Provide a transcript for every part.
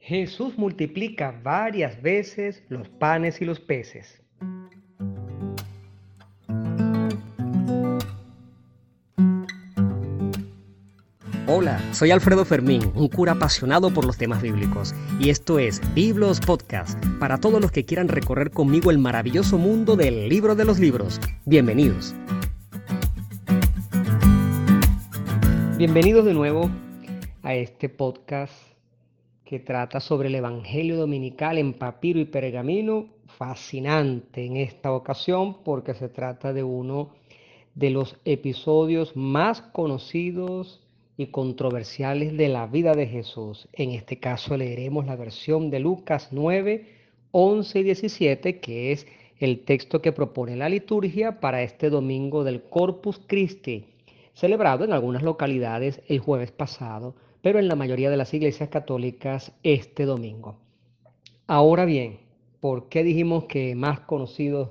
Jesús multiplica varias veces los panes y los peces. Hola, soy Alfredo Fermín, un cura apasionado por los temas bíblicos, y esto es Biblos Podcast, para todos los que quieran recorrer conmigo el maravilloso mundo del libro de los libros. Bienvenidos. Bienvenidos de nuevo a este podcast que trata sobre el Evangelio Dominical en papiro y pergamino, fascinante en esta ocasión porque se trata de uno de los episodios más conocidos y controversiales de la vida de Jesús. En este caso leeremos la versión de Lucas 9, 11 y 17, que es el texto que propone la liturgia para este domingo del Corpus Christi, celebrado en algunas localidades el jueves pasado pero en la mayoría de las iglesias católicas este domingo. Ahora bien, ¿por qué dijimos que más conocidos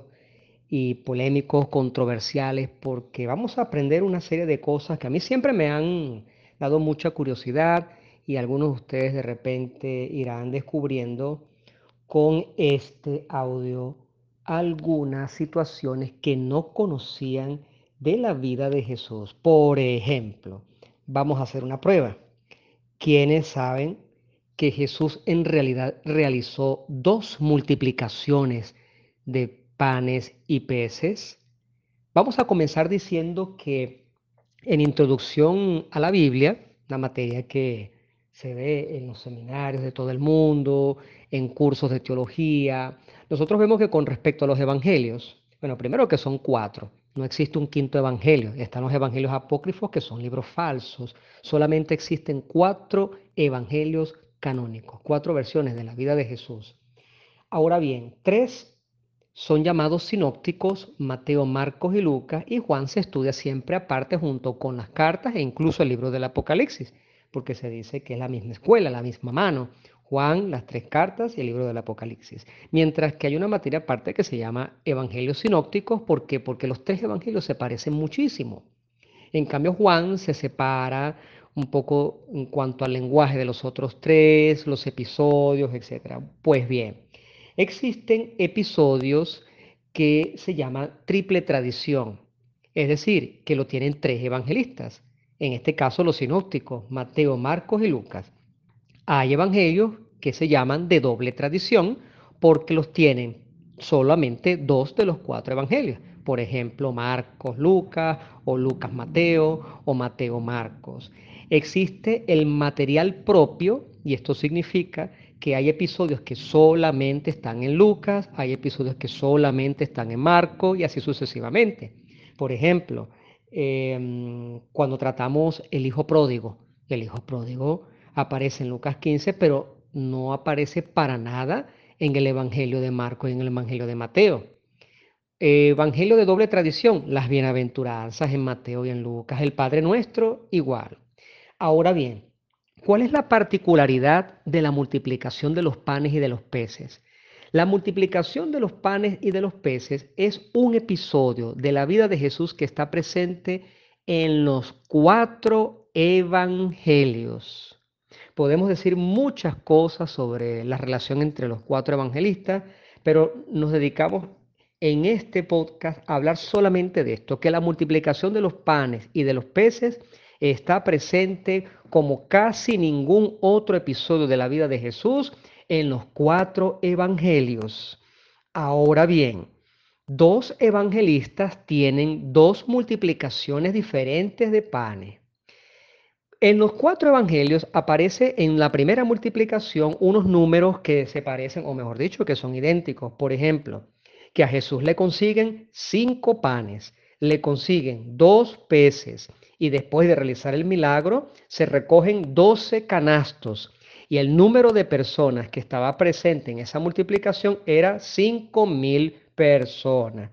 y polémicos, controversiales? Porque vamos a aprender una serie de cosas que a mí siempre me han dado mucha curiosidad y algunos de ustedes de repente irán descubriendo con este audio algunas situaciones que no conocían de la vida de Jesús. Por ejemplo, vamos a hacer una prueba quienes saben que Jesús en realidad realizó dos multiplicaciones de panes y peces? Vamos a comenzar diciendo que en introducción a la Biblia, la materia que se ve en los seminarios de todo el mundo, en cursos de teología, nosotros vemos que con respecto a los evangelios, bueno, primero que son cuatro, no existe un quinto evangelio. Están los evangelios apócrifos, que son libros falsos. Solamente existen cuatro evangelios canónicos, cuatro versiones de la vida de Jesús. Ahora bien, tres son llamados sinópticos, Mateo, Marcos y Lucas, y Juan se estudia siempre aparte junto con las cartas e incluso el libro del Apocalipsis, porque se dice que es la misma escuela, la misma mano. Juan, las tres cartas y el libro del Apocalipsis. Mientras que hay una materia aparte que se llama Evangelios Sinópticos, ¿por qué? Porque los tres evangelios se parecen muchísimo. En cambio, Juan se separa un poco en cuanto al lenguaje de los otros tres, los episodios, etc. Pues bien, existen episodios que se llaman triple tradición, es decir, que lo tienen tres evangelistas, en este caso los sinópticos, Mateo, Marcos y Lucas. Hay evangelios que se llaman de doble tradición porque los tienen solamente dos de los cuatro evangelios. Por ejemplo, Marcos, Lucas, o Lucas, Mateo, o Mateo, Marcos. Existe el material propio, y esto significa que hay episodios que solamente están en Lucas, hay episodios que solamente están en Marcos, y así sucesivamente. Por ejemplo, em, cuando tratamos el hijo pródigo, el hijo pródigo aparece en Lucas 15, pero no aparece para nada en el Evangelio de Marcos y en el Evangelio de Mateo. Evangelio de doble tradición, las bienaventuranzas en Mateo y en Lucas, el Padre Nuestro igual. Ahora bien, ¿cuál es la particularidad de la multiplicación de los panes y de los peces? La multiplicación de los panes y de los peces es un episodio de la vida de Jesús que está presente en los cuatro evangelios podemos decir muchas cosas sobre la relación entre los cuatro evangelistas, pero nos dedicamos en este podcast a hablar solamente de esto, que la multiplicación de los panes y de los peces está presente como casi ningún otro episodio de la vida de Jesús en los cuatro evangelios. Ahora bien, dos evangelistas tienen dos multiplicaciones diferentes de panes. En los cuatro evangelios aparece en la primera multiplicación unos números que se parecen, o mejor dicho, que son idénticos. Por ejemplo, que a Jesús le consiguen cinco panes, le consiguen dos peces y después de realizar el milagro se recogen doce canastos y el número de personas que estaba presente en esa multiplicación era cinco mil personas.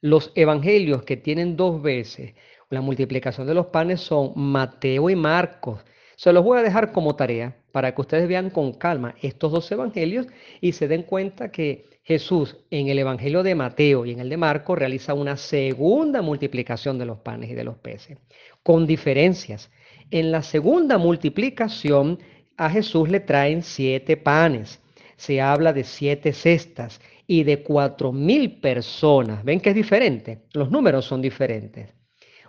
Los evangelios que tienen dos veces la multiplicación de los panes son Mateo y Marcos. Se los voy a dejar como tarea para que ustedes vean con calma estos dos evangelios y se den cuenta que Jesús en el evangelio de Mateo y en el de Marcos realiza una segunda multiplicación de los panes y de los peces, con diferencias. En la segunda multiplicación, a Jesús le traen siete panes. Se habla de siete cestas y de cuatro mil personas. ¿Ven que es diferente? Los números son diferentes.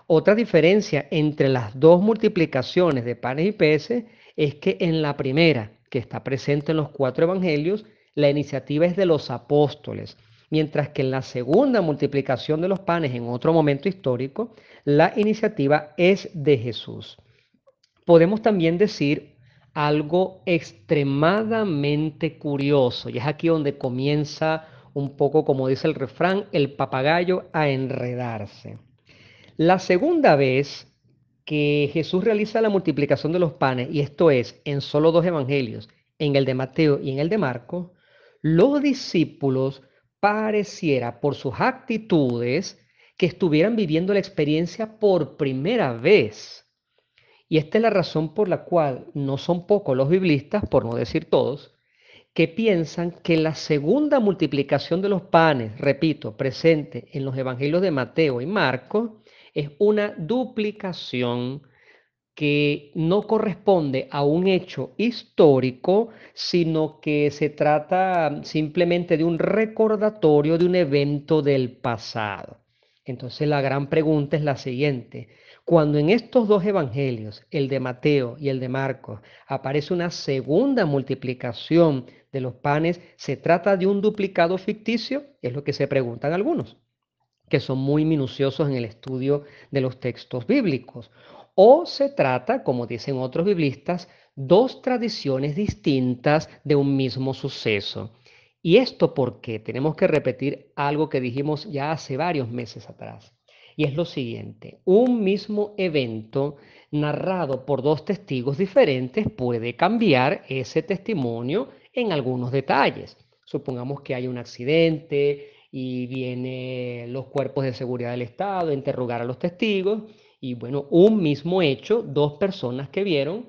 Otra diferencia entre las dos multiplicaciones de panes y peces es que en la primera, que está presente en los cuatro evangelios, la iniciativa es de los apóstoles, mientras que en la segunda multiplicación de los panes en otro momento histórico, la iniciativa es de Jesús. Podemos también decir algo extremadamente curioso, y es aquí donde comienza un poco, como dice el refrán, el papagayo a enredarse. La segunda vez que Jesús realiza la multiplicación de los panes, y esto es en solo dos evangelios, en el de Mateo y en el de Marcos, los discípulos pareciera por sus actitudes que estuvieran viviendo la experiencia por primera vez. Y esta es la razón por la cual no son pocos los biblistas, por no decir todos, que piensan que la segunda multiplicación de los panes, repito, presente en los evangelios de Mateo y Marcos, es una duplicación que no corresponde a un hecho histórico, sino que se trata simplemente de un recordatorio de un evento del pasado. Entonces la gran pregunta es la siguiente. Cuando en estos dos evangelios, el de Mateo y el de Marcos, aparece una segunda multiplicación de los panes, ¿se trata de un duplicado ficticio? Es lo que se preguntan algunos, que son muy minuciosos en el estudio de los textos bíblicos. O se trata, como dicen otros biblistas, dos tradiciones distintas de un mismo suceso. ¿Y esto porque Tenemos que repetir algo que dijimos ya hace varios meses atrás. Y es lo siguiente, un mismo evento narrado por dos testigos diferentes puede cambiar ese testimonio en algunos detalles. Supongamos que hay un accidente y vienen los cuerpos de seguridad del Estado a interrogar a los testigos y bueno, un mismo hecho, dos personas que vieron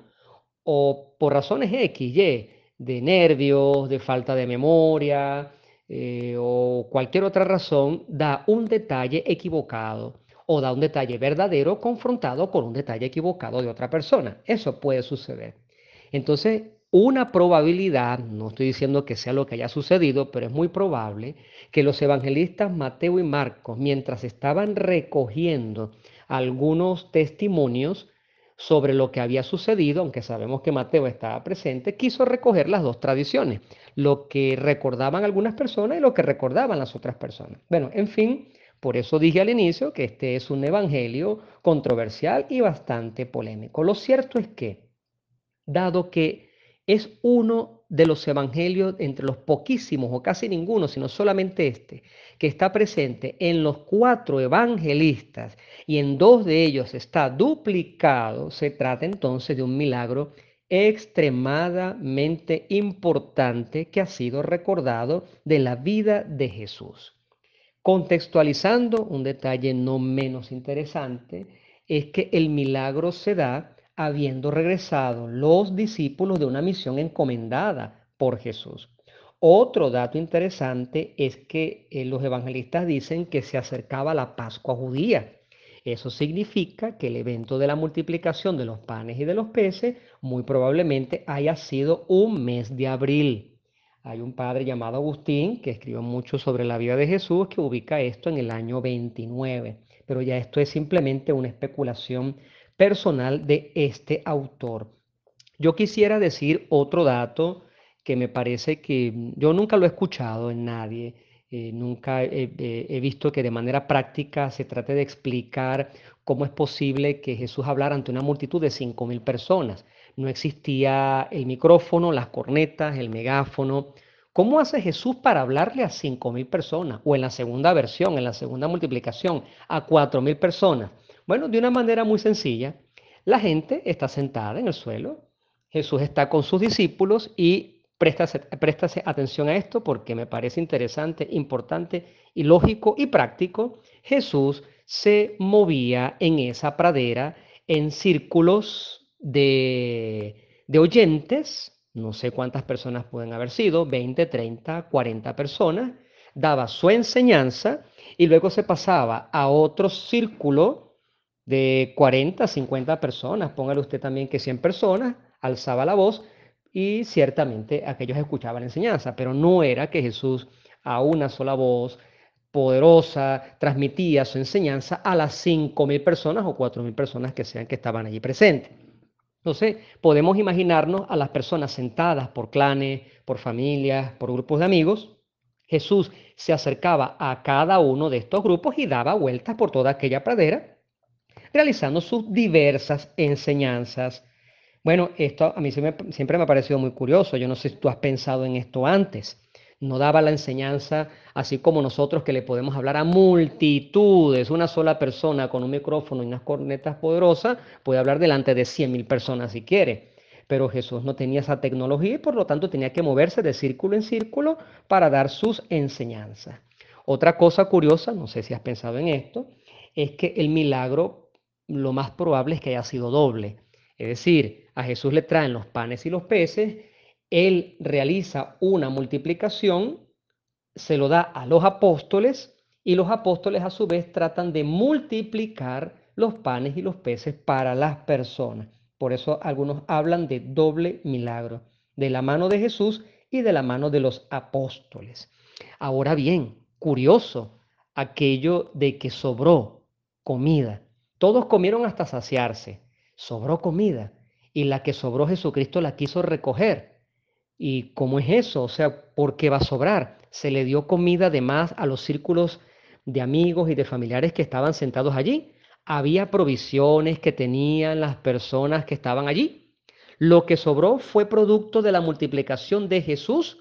o por razones X, Y, de nervios, de falta de memoria, eh, o cualquier otra razón da un detalle equivocado o da un detalle verdadero confrontado con un detalle equivocado de otra persona. Eso puede suceder. Entonces, una probabilidad, no estoy diciendo que sea lo que haya sucedido, pero es muy probable que los evangelistas Mateo y Marcos, mientras estaban recogiendo algunos testimonios sobre lo que había sucedido, aunque sabemos que Mateo estaba presente, quiso recoger las dos tradiciones, lo que recordaban algunas personas y lo que recordaban las otras personas. Bueno, en fin, por eso dije al inicio que este es un evangelio controversial y bastante polémico. Lo cierto es que, dado que es uno de los evangelios entre los poquísimos o casi ninguno, sino solamente este, que está presente en los cuatro evangelistas y en dos de ellos está duplicado, se trata entonces de un milagro extremadamente importante que ha sido recordado de la vida de Jesús. Contextualizando, un detalle no menos interesante es que el milagro se da habiendo regresado los discípulos de una misión encomendada por Jesús. Otro dato interesante es que eh, los evangelistas dicen que se acercaba la Pascua judía. Eso significa que el evento de la multiplicación de los panes y de los peces muy probablemente haya sido un mes de abril. Hay un padre llamado Agustín que escribió mucho sobre la vida de Jesús que ubica esto en el año 29, pero ya esto es simplemente una especulación personal de este autor. Yo quisiera decir otro dato que me parece que yo nunca lo he escuchado en nadie, eh, nunca he, visto que de manera práctica se trate de explicar cómo es posible que Jesús hablara ante una multitud de 5.000 personas. No existía el micrófono, las cornetas, el megáfono. ¿Cómo hace Jesús para hablarle a 5.000 personas? O en la segunda versión, en la segunda multiplicación, a 4.000 personas. Bueno, de una manera muy sencilla. La gente está sentada en el suelo, Jesús está con sus discípulos y Préstase, atención a esto porque me parece interesante, importante y lógico y práctico. Jesús se movía en esa pradera en círculos de, de oyentes, no sé cuántas personas pueden haber sido, 20, 30, 40 personas, daba su enseñanza y luego se pasaba a otro círculo de 40, 50 personas, póngale usted también que 100 personas, alzaba la voz y ciertamente aquellos escuchaban la enseñanza, pero no era que Jesús a una sola voz poderosa transmitía su enseñanza a las 5.000 personas o 4.000 personas que sean que estaban allí presentes. Entonces, podemos imaginarnos a las personas sentadas por clanes, por familias, por grupos de amigos. Jesús se acercaba a cada uno de estos grupos y daba vueltas por toda aquella pradera, realizando sus diversas enseñanzas. Bueno, esto a mí siempre me ha parecido muy curioso. Yo no sé si tú has pensado en esto antes no daba la enseñanza así como nosotros que le podemos hablar a multitudes. Una sola persona con un micrófono y unas cornetas poderosas puede hablar delante de 100.000 personas si quiere. Pero Jesús no tenía esa tecnología y por lo tanto tenía que moverse de círculo en círculo para dar sus enseñanzas. Otra cosa curiosa, no sé si has pensado en esto, es que el milagro lo más probable es que haya sido doble. Es decir, a Jesús le traen los panes y los peces él realiza una multiplicación, se lo da a los apóstoles y los apóstoles a su vez tratan de multiplicar los panes y los peces para las personas. Por eso algunos hablan de doble milagro, de la mano de Jesús y de la mano de los apóstoles. Ahora bien, curioso aquello de que sobró comida. Todos comieron hasta saciarse, sobró comida y la que sobró Jesucristo la quiso recoger ¿Y cómo es eso? O sea, ¿por qué va a sobrar? Se le dio comida de más a los círculos de amigos y de familiares que estaban sentados allí. Había provisiones que tenían las personas que estaban allí. Lo que sobró fue producto de la multiplicación de Jesús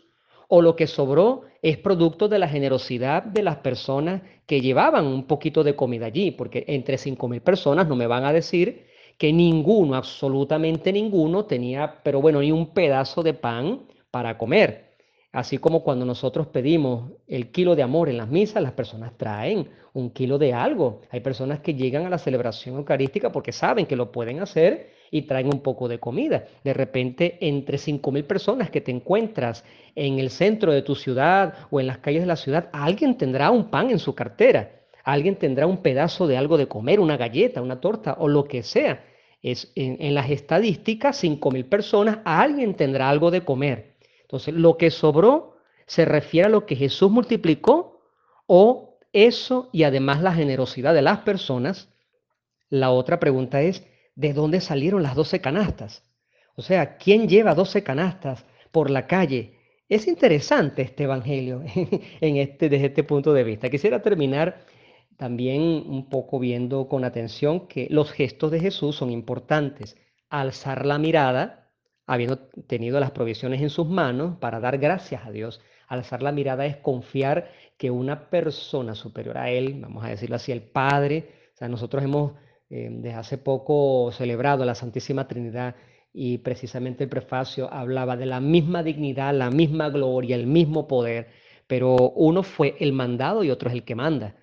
o lo que sobró es producto de la generosidad de las personas que llevaban un poquito de comida allí, porque entre cinco mil personas no me van a decir que ninguno, absolutamente ninguno, tenía, pero bueno, ni un pedazo de pan para comer. Así como cuando nosotros pedimos el kilo de amor en las misas, las personas traen un kilo de algo. Hay personas que llegan a la celebración eucarística porque saben que lo pueden hacer y traen un poco de comida. De repente, entre 5.000 personas que te encuentras en el centro de tu ciudad o en las calles de la ciudad, alguien tendrá un pan en su cartera. Alguien tendrá un pedazo de algo de comer, una galleta, una torta o lo que sea. Es, en, las estadísticas, 5.000 personas, alguien tendrá algo de comer. Entonces, lo que sobró se refiere a lo que Jesús multiplicó o eso y además la generosidad de las personas. La otra pregunta es, ¿de dónde salieron las 12 canastas? O sea, ¿quién lleva 12 canastas por la calle? Es interesante este evangelio en este, desde este punto de vista. Quisiera terminar también un poco viendo con atención que los gestos de Jesús son importantes. Alzar la mirada, habiendo tenido las provisiones en sus manos, para dar gracias a Dios. Alzar la mirada es confiar que una persona superior a Él, vamos a decirlo así, el Padre, o sea, nosotros hemos eh, desde hace poco celebrado la Santísima Trinidad y precisamente el prefacio hablaba de la misma dignidad, la misma gloria, el mismo poder, pero uno fue el mandado y otro es el que manda.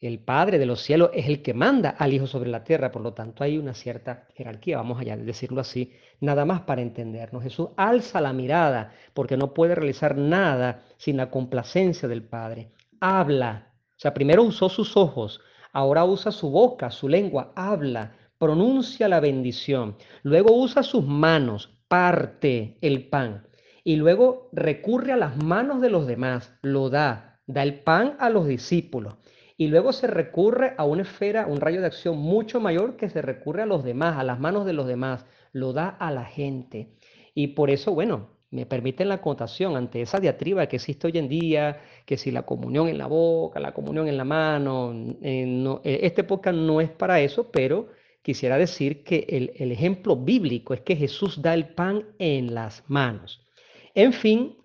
El Padre de los cielos es el que manda al Hijo sobre la tierra, por lo tanto hay una cierta jerarquía, vamos allá de decirlo así, nada más para entendernos. Jesús alza la mirada porque no puede realizar nada sin la complacencia del Padre. Habla, o sea, primero usó sus ojos, ahora usa su boca, su lengua, habla, pronuncia la bendición, luego usa sus manos, parte el pan. Y luego recurre a las manos de los demás, lo da, da el pan a los discípulos. Y luego se recurre a una esfera, un rayo de acción mucho mayor que se recurre a los demás, a las manos de los demás, lo da a la gente. Y por eso, bueno, me permiten la contación ante esa diatriba que existe hoy en día, que si la comunión en la boca, la comunión en la mano, eh, eh, este podcast no es para eso, pero quisiera decir que el, el ejemplo bíblico es que Jesús da el pan en las manos. En fin,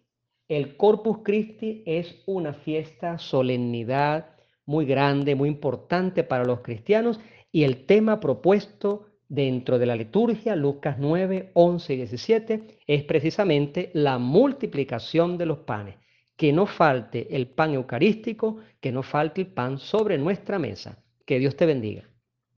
el Corpus Christi es una fiesta, solemnidad, muy grande, muy importante para los cristianos y el tema propuesto dentro de la liturgia, Lucas 9, 11 y 17, es precisamente la multiplicación de los panes. Que no falte el pan eucarístico, que no falte el pan sobre nuestra mesa. Que Dios te bendiga.